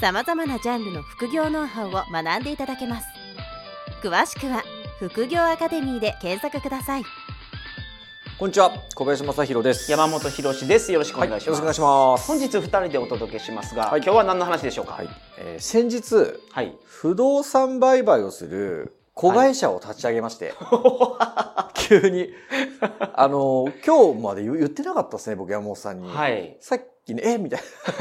さまざまなジャンルの副業ノウハウを学んでいただけます。詳しくは副業アカデミーで検索ください。こんにちは小林正弘です。山本博です。よろしくお願いします、はい、よろしくお願いします。本日二人でお届けしますが、はい、今日は何の話でしょうか、はい。えー、先日、はい、不動産売買をする子会社を立ち上げまして、はい、急に。あの今日まで言ってなかったですね僕山本さんに、はい、さっきね、え？みたい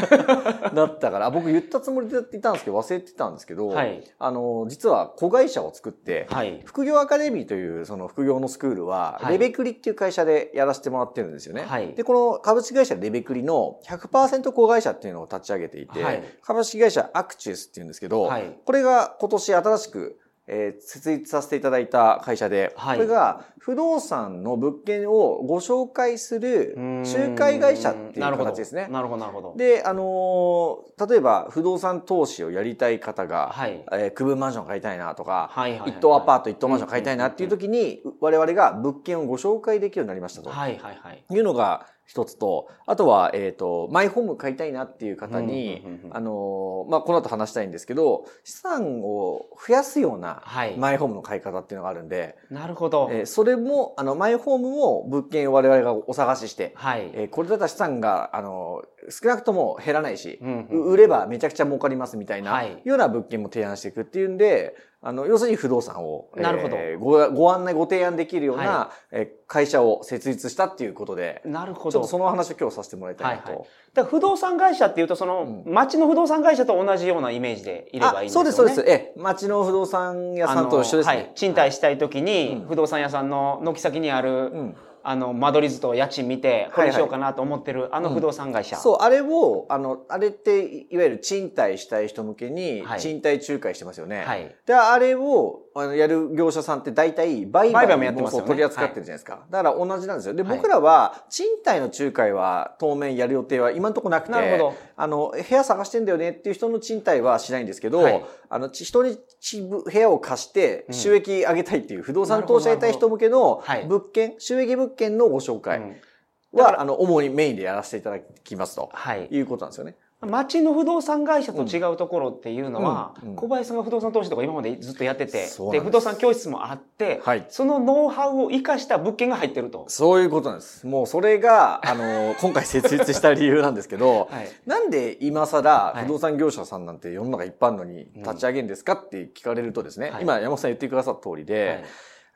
な。だったから、僕言ったつもりでいたんですけど、忘れてたんですけど、はい、あの、実は子会社を作って、はい、副業アカデミーというその副業のスクールは、レベクリっていう会社でやらせてもらってるんですよね。はい、で、この株式会社レベクリの100%子会社っていうのを立ち上げていて、株式会社アクチュスっていうんですけど、これが今年新しくえー、設立させていただいた会社で、はい、これが不動産の物件をご紹介する仲介会社っていう形ですね。なるほど、なるほど。で、あのー、例えば不動産投資をやりたい方が、はい、えー、区分マンション買いたいなとか、はいはいはい、一棟アパート、一棟マンション買いたいなっていう時に、我々が物件をご紹介できるようになりましたと。はいはいはい。いうのが、一つと、あとは、えっ、ー、と、マイホーム買いたいなっていう方に、あの、まあ、この後話したいんですけど、資産を増やすような、マイホームの買い方っていうのがあるんで、なるほど。えー、それも、あの、マイホームも物件を我々がお探しして、はい。えー、これだったら資産が、あの、少なくとも減らないし、売ればめちゃくちゃ儲かりますみたいな、はい、ような物件も提案していくっていうんで、あの、要するに不動産を、なるほど、えー、ご、ご案内、ご提案できるような、はい、えー、会社を設立したっていうことで、なるほど。ちょっとその話を今日させてもらいたいなと。はいはい、だ不動産会社っていうと、その、うん、町の不動産会社と同じようなイメージでいればいいんですよね。そうです、そうです。え、町の不動産屋さんと一緒ですね。はい。賃貸したいときに、不動産屋さんの軒先にある、うんあの、間取り図と家賃見て、これにしようかなと思ってる、あの不動産会社、うん、そう、あれを、あの、あれって、いわゆる賃貸したい人向けに、賃貸仲介してますよね。はい。で、あれを、あの、やる業者さんって大体、売買もやってますよ、ね、取り扱ってるじゃないですか。はい、だから同じなんですよ。で、僕らは、賃貸の仲介は当面やる予定は今のところなくて、なるほど。あの、部屋探してんだよねっていう人の賃貸はしないんですけど、はい、あの、人に部屋を貸して収益上げたいっていう不動産投資やりたい人向けの物件、収益物件のご紹介は、あの、主にメインでやらせていただきますと、はい、いうことなんですよね。町の不動産会社と違うところっていうのは、小林さんが不動産投資とか今までずっとやってて、で不動産教室もあって、はい、そのノウハウを生かした物件が入ってると。そういうことなんです。もうそれが、あの、今回設立した理由なんですけど、はい、なんで今更不動産業者さんなんて世の中いっぱいあるのに立ち上げるんですかって聞かれるとですね、はい、今山本さん言ってくださった通りで、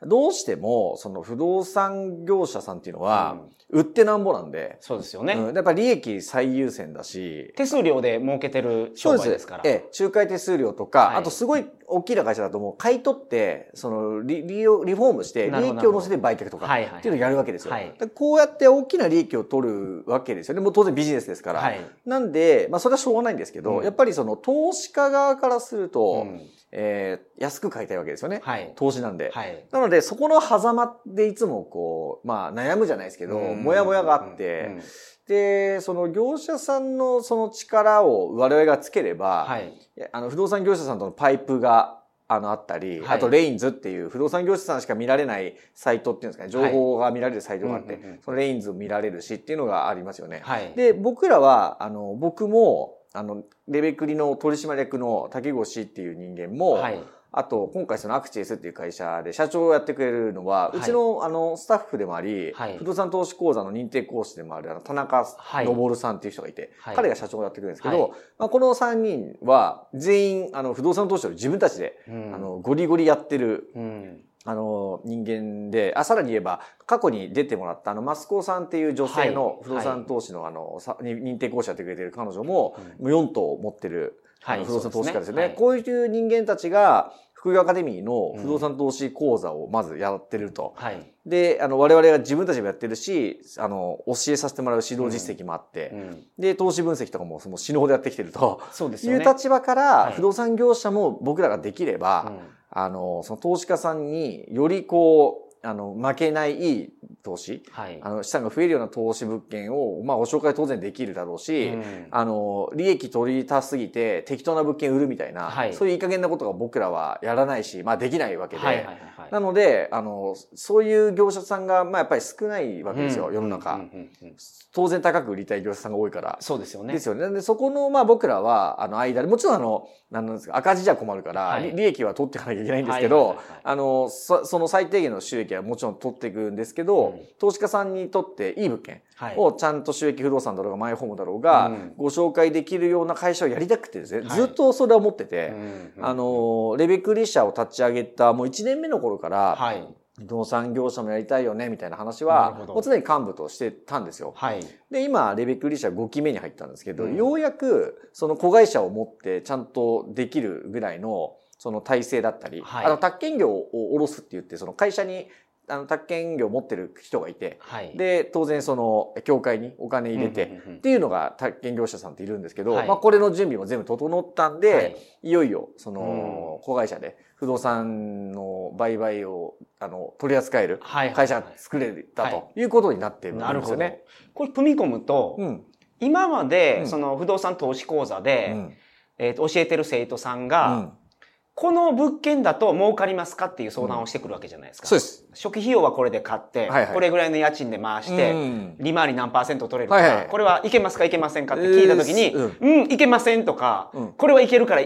どうしても、その不動産業者さんっていうのは、売ってなんぼなんで。そうですよね。うん、やっぱ利益最優先だし。手数料で儲けてる商売ですから。ええ、仲介手数料とか、はい、あとすごい大きな会社だともう買い取って、そのリ、リリフォームして、利益を乗せて売却とか、っていうのをやるわけですよ。はい、こうやって大きな利益を取るわけですよね。もう当然ビジネスですから。はい、なんで、まあそれはしょうがないんですけど、うん、やっぱりその投資家側からすると、うんえー、安く買いたいわけですよね。はい。投資なんで。はい。なので、そこの狭間でいつもこう、まあ悩むじゃないですけど、もやもやがあって、で、その業者さんのその力を我々がつければ、はい。あの、不動産業者さんとのパイプが、あの、あったり、はい、あと、レインズっていう不動産業者さんしか見られないサイトっていうんですかね、情報が見られるサイトがあって、そのレインズ見られるしっていうのがありますよね。はい。で、僕らは、あの、僕も、あの、レベクリの取締役の竹越っていう人間も、はい、あと、今回そのアクチエスっていう会社で社長をやってくれるのは、うちのあの、スタッフでもあり、はい、不動産投資講座の認定講師でもある、あの、田中昇さんっていう人がいて、はい、彼が社長をやってくれるんですけど、まあ、この3人は、全員、あの、不動産投資を自分たちで、うん、あの、ゴリゴリやってる、うんあの、人間で、あ、さらに言えば、過去に出てもらった、あの、マスコさんっていう女性の不動産投資の、あの、認定講師やってくれてる彼女も、4棟持ってる、はい、不動産投資家ですよね。こういう人間たちが、副業アカデミーの不動産投資講座をまずやってると。はい、で、あの、我々が自分たちもやってるし、あの、教えさせてもらう指導実績もあって、で、投資分析とかもその死ぬほどやってきてると。そうですね。いう立場から、不動産業者も僕らができれば、はい、あの、その投資家さんによりこう、あの、負けないいい投資、はい、あの、資産が増えるような投資物件を、まあ、ご紹介当然できるだろうし、うん、あの、利益取り足すぎて適当な物件売るみたいな、はい、そういういい加減なことが僕らはやらないし、まあ、できないわけで、はいはいはいはい、なので、あの、そういう業者さんが、まあ、やっぱり少ないわけですよ、うん、世の中、うんうんうん。当然高く売りたい業者さんが多いから。そうですよね。ですよね。で、そこの、まあ、僕らは、あの、間で、もちろんあの、なんですか、赤字じゃ困るから、はい、利益は取っていかなきゃいけないんですけど、あの、その最低限の収益はもちろん取っていくんですけど、うん、投資家さんにとっていい物件をちゃんと収益不動産だろうがマイホームだろうが、ご紹介できるような会社をやりたくてですね、ずっとそれは思ってて、あの、レベクリ社を立ち上げたもう1年目の頃から、はい。不動産業者もやりたいよねみたいな話は、もう常に幹部としてたんですよ。はい、で、今、レベックリ社5期目に入ったんですけど、うん、ようやく、その子会社を持ってちゃんとできるぐらいの、その体制だったり、はい、あの、宅建業を下ろすって言って、その会社にあの、宅建業を持ってる人がいて、はい、で、当然その、協会にお金入れて、っていうのが宅建業者さんっているんですけど、はい、まあこれの準備も全部整ったんで、はい、いよいよ、その、子会社で不動産の売買を、あの、取り扱える会社が作れたとい。うことになってるんですよね。これ踏み込むと、うん、今まで、その不動産投資講座で、うん、えっ、と、教えてる生徒さんが、うんこの物件だと儲かりますかっていう相談をしてくるわけじゃないですか。そうです。初期費用はこれで買って、はいはい、これぐらいの家賃で回して、利回り何パーセント取れるから、はいはい、これはいけますかいけませんかって聞いたときに、うん、うん、いけませんとか、うん、これはいけるから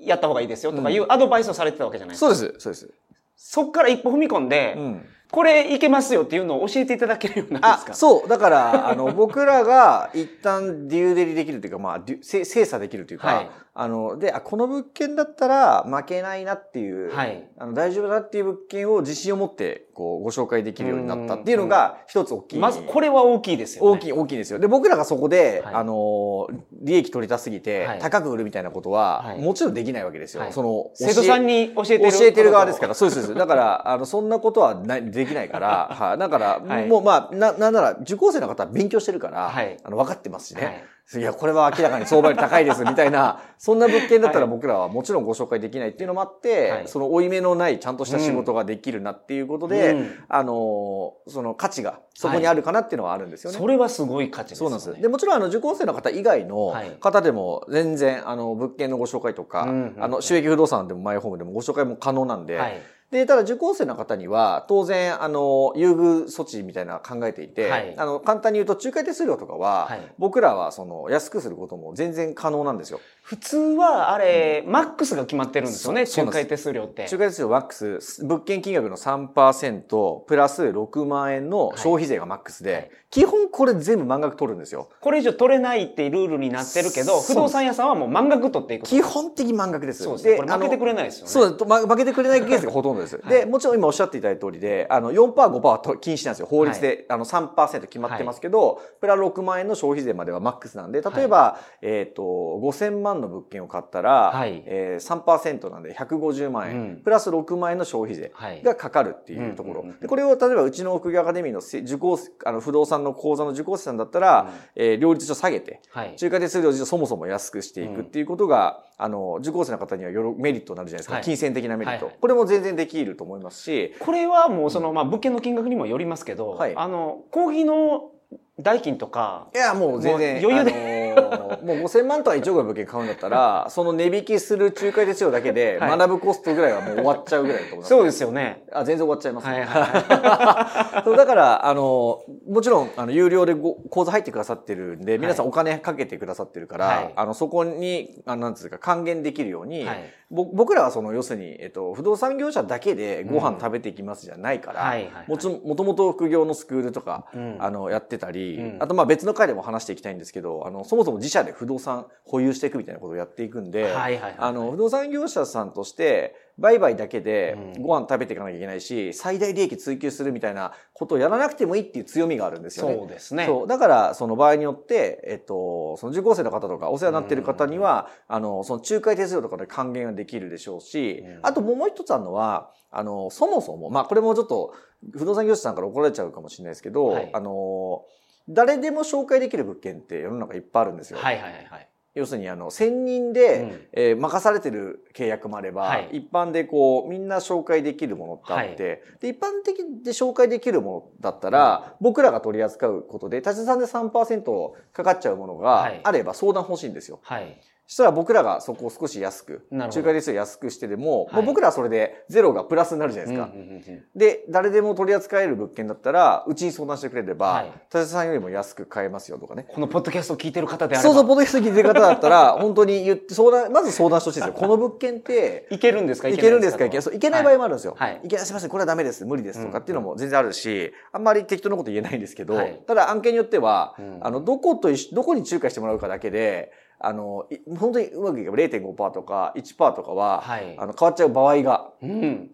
やった方がいいですよとかいうアドバイスをされてたわけじゃないですか。そうです、そうです。そっから一歩踏み込んで、うんこれいけますよっていうのを教えていただけるようなんですか？そう。だから、あの、僕らが一旦デューデリできるというか、まあ、精査できるというか、はい、あの、で、あ、この物件だったら負けないなっていう、はい、あの大丈夫だっていう物件を自信を持って、こう、ご紹介できるようになったっていうのが一つ大きい。まず、これは大きいですよね。大きい、大きいですよ。で、僕らがそこで、はい、あの、利益取りたすぎて、高く売るみたいなことは、もちろんできないわけですよ。その、生徒さんに教えてる。教えてる側ですから。そうです、そうです。だから、あの、そんなことはない、できないから、はい。だから、もう、まあ、な、なんなら、受講生の方は勉強してるから、はい、あの、分かってますしね。いや、これは明らかに相場より高いです、みたいな、そんな物件だったら僕らはもちろんご紹介できないっていうのもあって、はい、その負い目のないちゃんとした仕事ができるなっていうことで、うん、あの、その価値がそこにあるかなっていうのはあるんですよね。はい、それはすごい価値ですね。そうなんです。で、もちろんあの受講生の方以外の方でも全然、あの、物件のご紹介とか、あの、収益不動産でもマイホームでもご紹介も可能なんで、はいで、ただ受講生の方には、当然、あの、優遇措置みたいな考えていて、はい、あの、簡単に言うと、仲介手数料とかは、はい、僕らは、その、安くすることも全然可能なんですよ。普通は、あれ、うん、マックスが決まってるんですよね、仲介手数料って。仲介手数料マックス、物件金額の3%、プラス6万円の消費税がマックスで、はい、基本これ全部満額取るんですよ。これ以上取れないっていうルールになってるけど、不動産屋さんはもう満額取っていく。基本的満額です。そうですね。これ負けてくれないですよね。そう、負けてくれないケースがほとんどです。で、もちろん今おっしゃっていただいた通りで、あの、4%、5%は禁止なんですよ。法律で、はい、あの3%決まってますけど、プラ6万円の消費税まではマックスなんで、例えば、えっ、と、5000万の物件を買ったら、はい、えー、3%なんで150万円、うん、プラス6万円の消費税がかかるっていうところ。でこれを例えばうちの副業アカデミーの受講、あの不動産の講座の受講生さんだったら、うん、えー、両立上下げて、はい、中華手数料自体そもそも安くしていくっていうことが、うん、あの、受講生の方にはよろメリットになるじゃないですか。はい、金銭的なメリット、はい。はい。これも全然できると思いますし。これはもうその、まあ、物件の金額にもよりますけど、はい、あの、講義の代金とか。いや、もう全然。余裕で。あのー、もう5000万とか1億の物件買うんだったら、その値引きする仲介手数料だけで、学ぶコストぐらいはもう終わっちゃうぐらいだと思います。そうですよね。あ、全然終わっちゃいます、ね。はいはい、そうだから、あの、もちろん、あの、有料でご講座入ってくださってるんで、皆さんお金かけてくださってるから、はい、あの、そこに、あなんつうか、還元できるように、はい、僕らはその、要するに、えっと、不動産業者だけでご飯食べていきますじゃないから、もともと副業のスクールとか、うん、あの、やってたり、り、うん、あとまあ別の回でも話していきたいんですけど、あの、そもそも自社で不動産保有していくみたいなことをやっていくんで、あの、不動産業者さんとして、売買だけでご飯食べていかなきゃいけないし、最大利益追求するみたいなことをやらなくてもいいっていう強みがあるんですよね。そうですね。そう。だから、その場合によって、えっと、その受講生の方とかお世話になっている方には、あの、その仲介手数料とかで還元ができるでしょうし、あともう一つあるのは、あの、そもそも、まあこれもちょっと不動産業者さんから怒られちゃうかもしれないですけど、はい、あの、誰でも紹介できる物件って世の中いっぱいあるんですよ。はいはいはい。要するにあの専任で、うん、えー、任されてる契約もあれば、はい、一般でこうみんな紹介できるものってあって、はい、で一般的で紹介できるものだったら、うん、僕らが取り扱うことで立ちさんで3%かかっちゃうものがあれば相談欲しいんですよ。はい。そしたら僕らがそこを少し安く、仲介率を安くしてでも、はい、もう僕らはそれでゼロがプラスになるじゃないですか。で、誰でも取り扱える物件だったら、うちに相談してくれれば、はい、田さんよりも安く買えますよとかね。このポッドキャストを聞いてる方であれば。そうそう、ポッドキャスト聞いてる方だったら、本当に言って相談、まず相談してほしいですよ。この物件って、いけるんですか？いけるんですか？いけいけない場合もあるんですよ。はい。い。けない、すみません、これはダメです、無理ですとかっていうのも全然あるし、あんまり適当なこと言えないんですけど、ただ案件によっては、あの、どことどこに仲介してもらうかだけで、あの、本当にうまくいけば0.5%とか1%とかは、はい、あの変わっちゃう場合が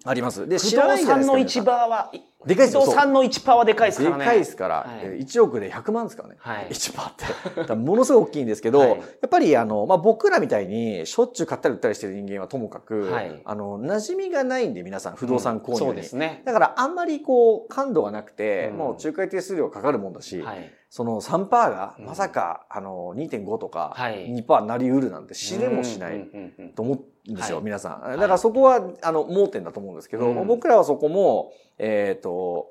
あります。うん、で、知らないじゃないですか。不動産の1%は、でかいですよ。不動産の1%はでかいですからね。でかいですから、はい、1億で100万ですからね。はい、1%って。ものすごい大きいんですけど、はい、やっぱりあの、まあ、僕らみたいにしょっちゅう買ったり売ったりしてる人間はともかく、はい、あの、馴染みがないんで皆さん不動産購入に、うん、そうですね。だからあんまりこう、感度がなくて、うん、もう仲介手数料かかるもんだし、はい。その3%がまさか、あの2.5とか2%なりうるなんて知れもしないと思うんですよ、皆さん。だからそこはあの盲点だと思うんですけど、僕らはそこも、えっ、と、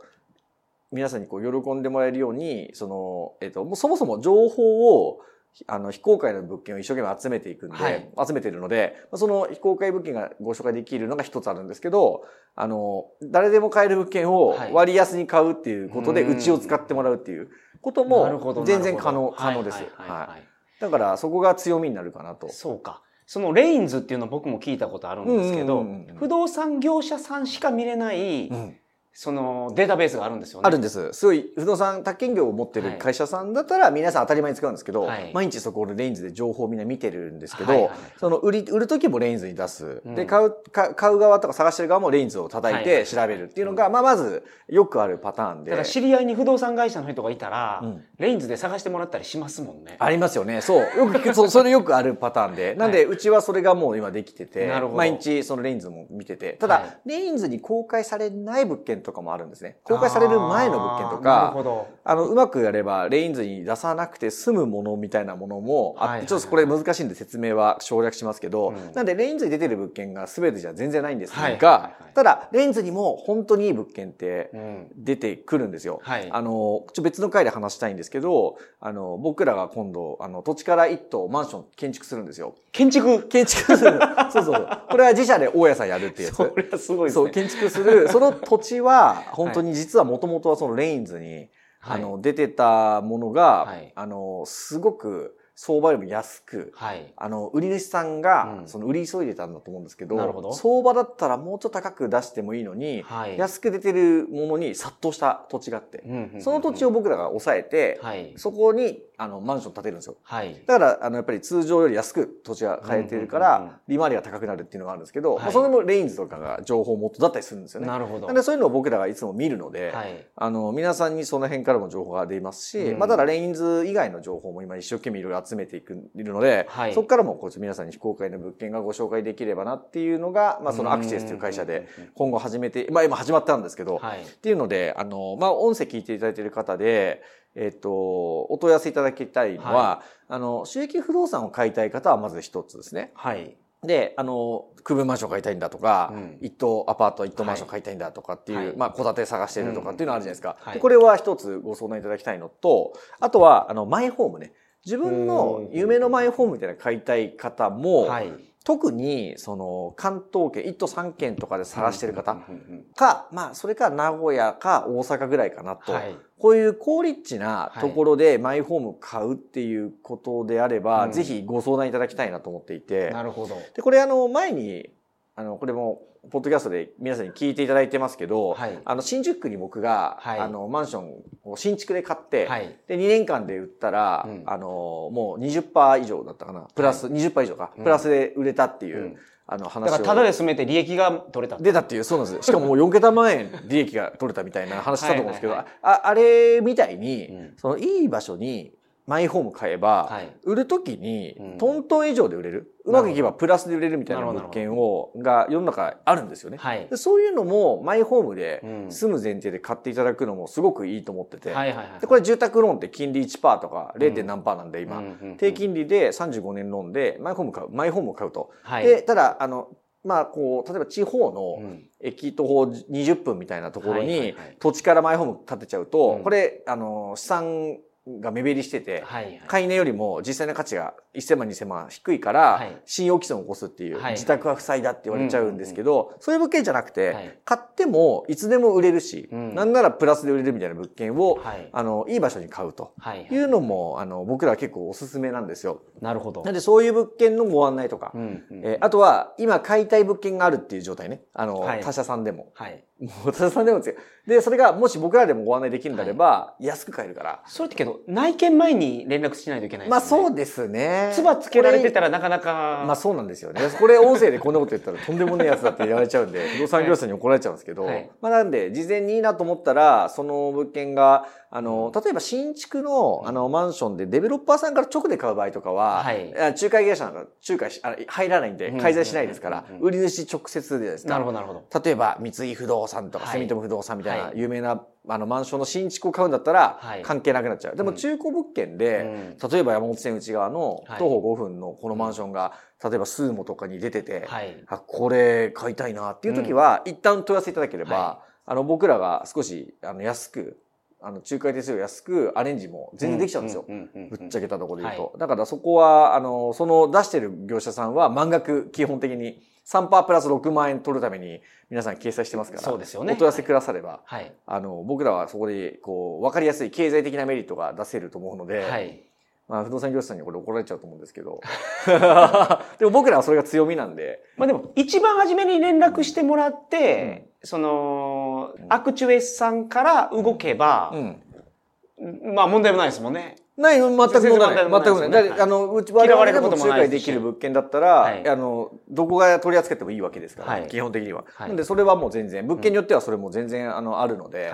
皆さんにこう喜んでもらえるように、その、えっ、と、もうそもそも情報をあの、非公開の物件を一生懸命集めていくんで、はい、集めてるので、その非公開物件がご紹介できるのが一つあるんですけど、あの、誰でも買える物件を割安に買うっていうことで、うちを使ってもらうっていうことも、全然可能、可能です。はい。だから、そこが強みになるかなと。そうか。そのレインズっていうの僕も聞いたことあるんですけど、不動産業者さんしか見れない、うんそのデータベースがあるんですよね。あるんです。すごい不動産宅建業を持ってる会社さんだったら皆さん当たり前に使うんですけど、はい、毎日そこでレインズで情報をみんな見てるんですけど、はいはいはい、その売り、売る時もレインズに出す。うん、で、買う、買う側とか探してる側もレインズを叩いて調べるっていうのが、まあまずよくあるパターンで。だから知り合いに不動産会社の人がいたら、うん、レインズで探してもらったりしますもんね。ありますよね。そう。よく、そそれよくあるパターンで。なんで、うちはそれがもう今できてて、毎日そのレインズも見てて。ただ、レインズに公開されない物件とかもあるんですね。公開される前の物件とか、あの、うまくやれば、レインズに出さなくて済むものみたいなものもあって、ちょっとこれ難しいんで説明は省略しますけど、なんで、レインズに出てる物件が全てじゃ全然ないんですが、ただ、レインズにも本当にいい物件って出てくるんですよ。あの、ちょ別の回で話したいんですけど、あの、僕らが今度、あの、土地から一棟マンション建築するんですよ。建築？建築する。そうそう。これは自社で大家さんやるってやつ。それはすごいですね。そう、建築する。その土地は、本当に実はもともとはそのレインズに、はい、あの、出てたものが、はい、あの、すごく、相場よりも安く、はい、あの、売り主さんが、その売り急いでたんだと思うんですけど、うん、相場だったらもうちょっと高く出してもいいのに、はい、安く出てるものに殺到した土地があって、その土地を僕らが抑えて、はい、そこに、あの、マンション建てるんですよ。はい、だから、あの、やっぱり通常より安く土地が買えてるから、利回りが高くなるっていうのがあるんですけど、まあ、それもレインズとかが情報元だったりするんですよね。なるほど。なんでそういうのを僕らがいつも見るので、あの、皆さんにその辺からも情報が出ますし、うん、まあ、ただレインズ以外の情報も今一生懸命いろいろ集めていく、いるので、はい、そこからもこう皆さんに非公開の物件がご紹介できればなっていうのが、まあ、そのアクシエスという会社で今後始めて、まあ今始まったんですけど、はい、っていうので、あの、まあ音声聞いていただいている方で、えっ、と、お問い合わせいただきたいのは、はい、あの、収益不動産を買いたい方はまず一つですね。はい。で、あの、区分マンション買いたいんだとか、うん、一棟アパート、一棟マンション買いたいんだとかっていう、はい、まあ、戸建て探してるとかっていうのあるじゃないですか。うん、これは一つご相談いただきたいのと、あとは、あの、マイホームね。自分の夢のマイホームみたいな買いたい方も、特に、その、関東圏、1都3県とかで探してる方か、まあ、それか名古屋か大阪ぐらいかなと。こういう高立地なところでマイホーム買うっていうことであれば、ぜひご相談いただきたいなと思っていて。なるほど。で、これあの、前に、あの、これも、ポッドキャストで皆さんに聞いていただいてますけど、はい、あの、新宿区に僕が、はい、あの、マンションを新築で買って、はい、で、2年間で売ったら、うん、あの、もう20%以上だったかな。プラス、はい、20%以上か。プラスで売れたっていう、うん。あの話だからただで住めて利益が取れた出たっていうそうなんです。しかももう4桁万円利益が取れたみたいな話したと思うんですけどああれみたいに、うん、そのいい場所にマイホーム買えば、はい、売るときに、トントン以上で売れる。うまくいけばプラスで売れるみたいな物件を、が世の中あるんですよね。はい、そういうのもマイホームで住む前提で買っていただくのもすごくいいと思ってて。でこれ住宅ローンって金利1%とか 0. 何パーなんで今、低金利で35年ローンでマイホーム買う、マイホームを買うと。はい、で、ただ、あの、まあ、こう、例えば地方の駅徒歩20分みたいなところに土地からマイホーム建てちゃうと、これ、あの、資産が目減りしてて、買い値よりも実際の価値が1000万2000万低いから、はい、信用毀損を起こすっていう、はい、自宅は負債だって言われちゃうんですけど、そういう物件じゃなくて、はい、買ってもいつでも売れるし、うん、なんならプラスで売れるみたいな物件を、はい、あの、いい場所に買うというのも、あの、僕らは結構おすすめなんですよ。なるほど。なんでそういう物件のご案内とか、えー、あとは今買いたい物件があるっていう状態ね。あの、他社さんでも。はいもう、他社さんでもですよ。で、それがもし僕らでもご案内できるんであれば、安く買えるから。それってけど、内見前に連絡しないといけないですね。まあそうですね。つばつけられてたらなかなか。まあそうなんですよね。これ音声でこんなこと言ったらとんでもないやつだって言われちゃうんで、不動産業者に怒られちゃうんですけど、はい、まあなんで、事前にいいなと思ったら、その物件が、あの、例えば新築の、あの、マンションでデベロッパーさんから直で買う場合とかは、はい、仲介業者なんか仲介し、あ入らないんで、介在しないですから、売り主直接でですね。なるほど、なるほど。例えば、三井不動産とか、住友不動産みたいな有名な、あの、マンションの新築を買うんだったら、関係なくなっちゃう。でも中古物件で、例えば山本線内側の徒歩5分のこのマンションが、例えばスーモとかに出てて、あこれ買いたいなっていう時は、一旦問い合わせいただければ、あの、僕らが少し、あの、安く、あの、仲介手数料安くアレンジも全然できちゃうんですよ。ぶっちゃけたところで言うと。はい、だからそこは、あの、その出してる業者さんは満額基本的に3%プラス6万円取るために皆さん掲載してますから。そうですよね。お問い合わせくだされば、はい、あの、僕らはそこで、こう、わかりやすい経済的なメリットが出せると思うので、はい、まあ、不動産業者さんにこれ怒られちゃうと思うんですけど。でも僕らはそれが強みなんで。まあでも、一番初めに連絡してもらって、うん、その、アクチュエスさんから動けば、うん。まあ問題もないですもんね。ない、全く問題ない。全くない。あの、うち、我々でも仲介できる物件だったら、あの、どこが取り扱ってもいいわけですから、基本的には。なんで、それはもう全然、物件によってはそれも全然、あの、あるので、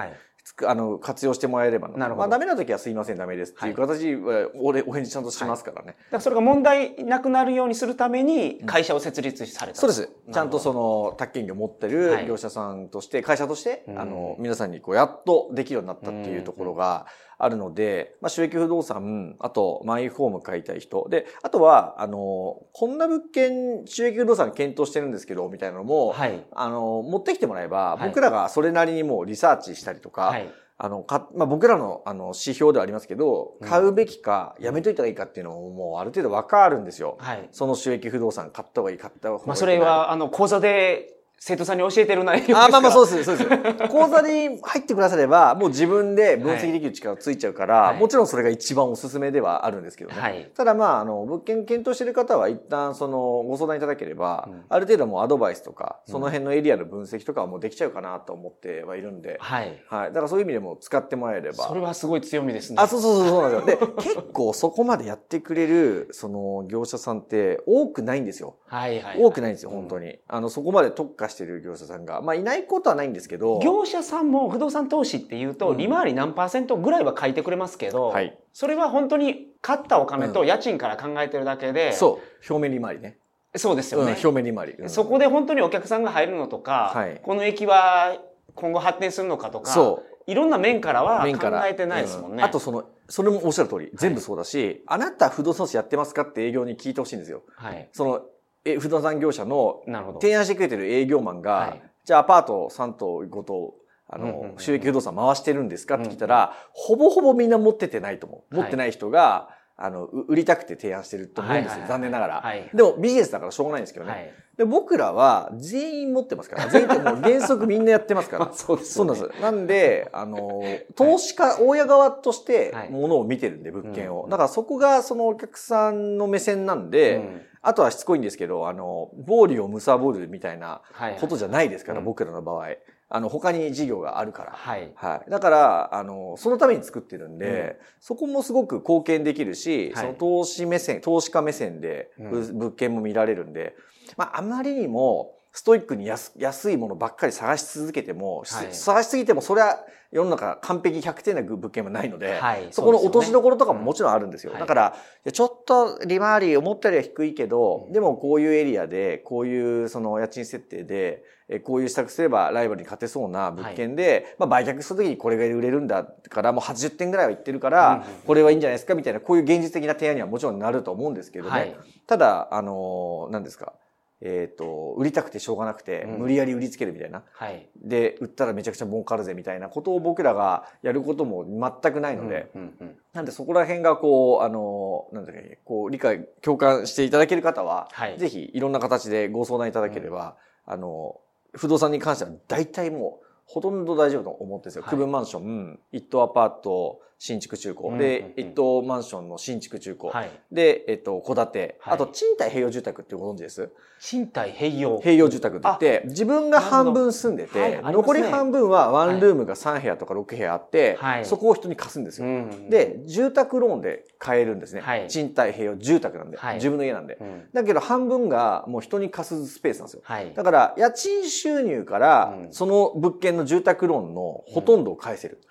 あの、活用してもらえればなるほど。まあ、ダメな時はすいません、ダメですっていう形は、俺、お返事ちゃんとしますからね。だからそれが問題なくなるようにするために、会社を設立された、そうです。ちゃんとその、宅建業を持ってる業者さんとして、会社として、あの、皆さんにこう、やっとできるようになったっていうところが、あるので、まあ、収益不動産、あと、マイホーム買いたい人。で、あとは、あの、こんな物件、収益不動産検討してるんですけど、みたいなのも、はい、あの、持ってきてもらえば、僕らがそれなりにもうリサーチしたりとか、はいあの、か、まあ、僕らの、あの、指標ではありますけど、買うべきか、やめといた方がいいかっていうのも、もうある程度わかるんですよ。はい。その収益不動産買った方がいい、買った方がいい。まあ、それは、あの、講座で生徒さんに教えてる内容ですかあ、まあまあそうです、そうです。講座に入ってくだされば、もう自分で分析できる力ついちゃうから、はい、もちろんそれが一番おすすめではあるんですけどね。はい、ただまあ、あの、物件検討してる方は一旦その、ご相談いただければ、うん、ある程度もうアドバイスとか、その辺のエリアの分析とかはもうできちゃうかなと思ってはいるんで、はい。はい。だからそういう意味でも使ってもらえれば。それはすごい強みですね。あ、そうそうそうそうなんですよ。で、結構そこまでやってくれる、その、業者さんって多くないんですよ。はいはい、はい、多くないんですよ、本当に。うん、あの、そこまで特化してる業者さんがが、まあ、いないことはないんですけど業者さんも不動産投資っていうと、利回り何パーセントぐらいは書いてくれますけど、はい、それは本当に買ったお金と家賃から考えてるだけで、うん、そう。表面利回りね。そうですよね、うん、表面利回り、うん、そこで本当にお客さんが入るのとか、はい、この駅は今後発展するのかとかそう。いろんな面からは考えてないですもんね。あとその、それもおっしゃる通り、全部そうだし、はい、あなた不動産投資やってますかって営業に聞いてほしいんですよ。はい。その、え、不動産業者の、提案してくれてる営業マンが、はい、じゃあアパート3棟5棟、あの、収益不動産回してるんですか？って聞いたら、ほぼほぼみんな持っててないと思う。持ってない人が、あの、売りたくて提案してると思うんですよ。残念ながら。でもビジネスだからしょうがないんですけどね。で僕らは全員持ってますから。全員ってもう原則みんなやってますから。そうです、そうなんです。なんで、あの、投資家、大家側としてものを見てるんで、物件を。だからそこがそのお客さんの目線なんで、あとはしつこいんですけど、あの、暴利を貪るみたいなことじゃないですから、僕らの場合。あの、他に事業があるから。はい。はい。だから、あの、そのために作ってるんで、うん、そこもすごく貢献できるし、はい、その投資目線、投資家目線で、物件も見られるんで、まあ、あまりにも、ストイックに安安いものばっかり探し続けても、はい、探しすぎてもそれは世の中完璧100点な物件もないので、はい、そこの落としどころとかももちろんあるんですよ。だから、ちょっと利回り思ったよりは低いけど、うん、でもこういうエリアで、こういうその家賃設定で、こういう施策すればライバルに勝てそうな物件で、まあ売却するときにこれが売れるんだからもう80点ぐらいは言ってるから、これはいいんじゃないですかみたいな、こういう現実的な提案にはもちろんなると思うんですけどね。ただ、あの、何ですか。えっ、ー、と、売りたくてしょうがなくて、無理やり売りつけるみたいな。はい。で、売ったらめちゃくちゃ儲かるぜみたいなことを僕らがやることも全くないので、うんうんうん、なんでそこら辺がこう、あの、なんだっけ、こう、理解、共感していただける方は、はい、ぜひいろんな形でご相談いただければ、うん、あの、不動産に関しては大体もう、ほとんど大丈夫と思ってるんですよ。はい、区分マンション、一棟アパート、新築中古。で、一棟マンションの新築中古。はい、で、えっと、戸建て。あと、賃貸併用住宅ってご存知です？賃貸併用。併用住宅って言って、自分が半分住んでて、残り半分はワンルームが3部屋とか6部屋あって、そこを人に貸すんですよ。で、住宅ローンで買えるんですね。賃貸併用住宅なんで、自分の家なんで。だけど半分がもう人に貸すスペースなんですよ。だから、家賃収入から、その物件の住宅ローンのほとんどを返せる。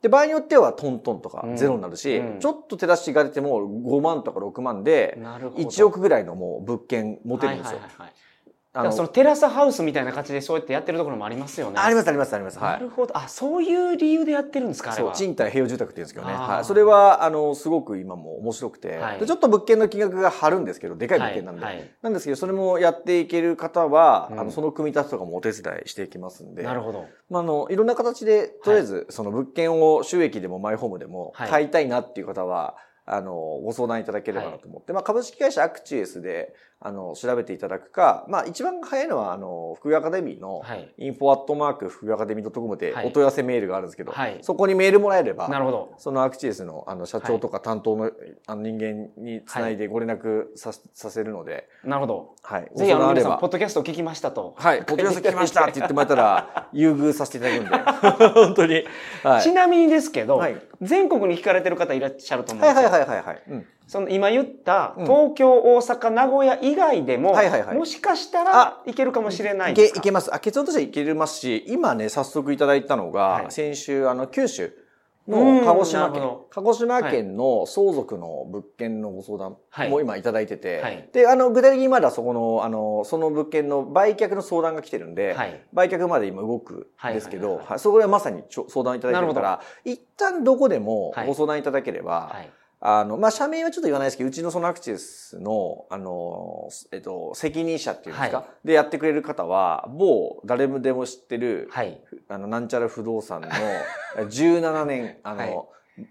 で、場合によってはトントンとかゼロになるし、ちょっと手出しが出ても5万とか6万で、1億ぐらいのもう物件持てるんですよ。あのそのテラスハウスみたいな感じでそうやってやってるところもありますよね。ありますありますあります。なるほど。あ、そういう理由でやってるんですかそう、賃貸併用住宅って言うんですけどね。はい。それは、あの、すごく今も面白くて、はい、ちょっと物件の金額が張るんですけど、でかい物件なんで。はいはい、なんですけど、それもやっていける方は、うん、あの、その組み立てとかもお手伝いしていきますんで。なるほど。まあ、あの、いろんな形で、とりあえず、その物件を収益でもマイホームでも買いたいなっていう方は、あの、ご相談いただければなと思って、まあ、株式会社アクチエスで、あの、調べていただくか、まあ、一番早いのは、あの、福井アカデミーの、インフォアットマーク福井アカデミー .com でお問い合わせメールがあるんですけど、はい、そこにメールもらえれば、なるほど。そのアクチエスの、あの、社長とか担当の、あの人間につないでご連絡さ,、させるので。なるほど。はい。ぜひ、あの、皆さん、ポッドキャスト聞きましたと。はい。ポッドキャスト聞きましたって言ってもらったら、優遇させていただくんで。本当に。はい。ちなみにですけど、はい、全国に聞かれてる方いらっしゃると思うんですよ。はいはいはいはい、はい。うんその今言った東京、大阪、名古屋以外でも、もしかしたらいけるかもしれないですか？いけます。あ結論としてはいけますし、今ね、早速いただいたのが、はい、先週、あの、九州の鹿児島県、鹿児島県の相続の物件のご相談も今いただいてて、はい、で、あの、具体的にまだそこの、あの、その物件の売却の相談が来てるんで、はい、売却まで今動くんですけど、そこでまさに相談いただいてるから、一旦どこでもご相談いただければ、はいあの、まあ、社名はちょっと言わないですけど、うちのそのアクチェスの、あの、えっと、責任者っていうんですか、はい、でやってくれる方は、某、誰もでも知ってる、はい、あの、なんちゃら不動産の 17年、あの、はい。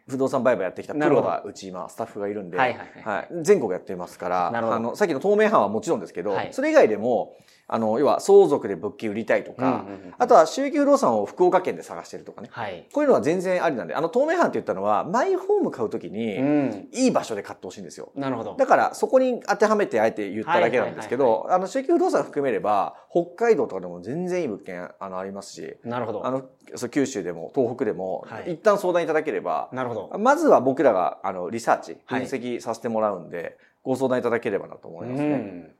不動産売買やってきたプロがうち今スタッフがいるんで、はいはいはい。はい、全国やってますから、あの、さっきの透明版はもちろんですけど、はい、それ以外でも、あの、要は相続で物件売りたいとか、うんうんうん、あとは収益不動産を福岡県で探してるとかね。はい、こういうのは全然ありなんで、あの、透明版って言ったのは、マイホーム買うときに、いい場所で買ってほしいんですよ。なるほど。だから、そこに当てはめてあえて言っただけなんですけど、あの、収益不動産含めれば、北海道とかでも全然いい物件、あの、ありますし。なるほど。あの、そう九州でも、東北でも、はい、一旦相談いただければ、なるほど。まずは僕らが、あの、リサーチ、分析させてもらうんで、はい、ご相談いただければなと思いますね。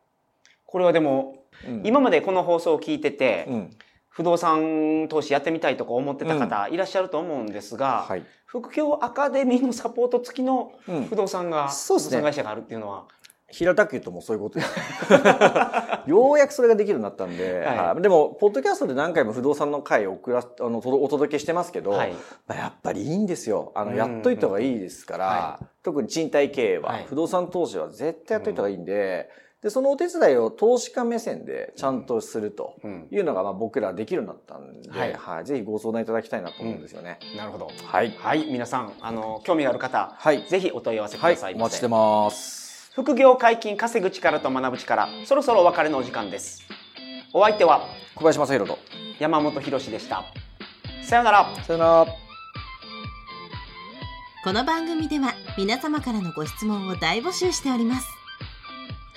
これはでも、今までこの放送を聞いてて、不動産投資やってみたいとか思ってた方いらっしゃると思うんですが、はい、副業アカデミーのサポート付きの不動産が、不動産会社があるっていうのは、平たく言うともうそういうこと ようやくそれができるようになったんで、はい、でも、ポッドキャストで何回も不動産の回を送らあのお届けしてますけど、はい、やっぱりいいんですよ。あの、やっといた方がいいですから、はい、特に賃貸経営は、不動産投資は絶対やっといた方がいいんで、うんで、そのお手伝いを投資家目線でちゃんとするというのが、まあ僕らできるようになったんで、はい、はい、ぜひご相談いただきたいなと思うんですよね。うん、なるほど。はい。はい。皆さん、あの、興味がある方、はい、ぜひお問い合わせください、はい。お待ちしてます。副業解禁稼ぐ力と学ぶ力、そろそろお別れのお時間です。お相手は、小林正宏と山本博でした。さよなら。さよなら。この番組では皆様からのご質問を大募集しております。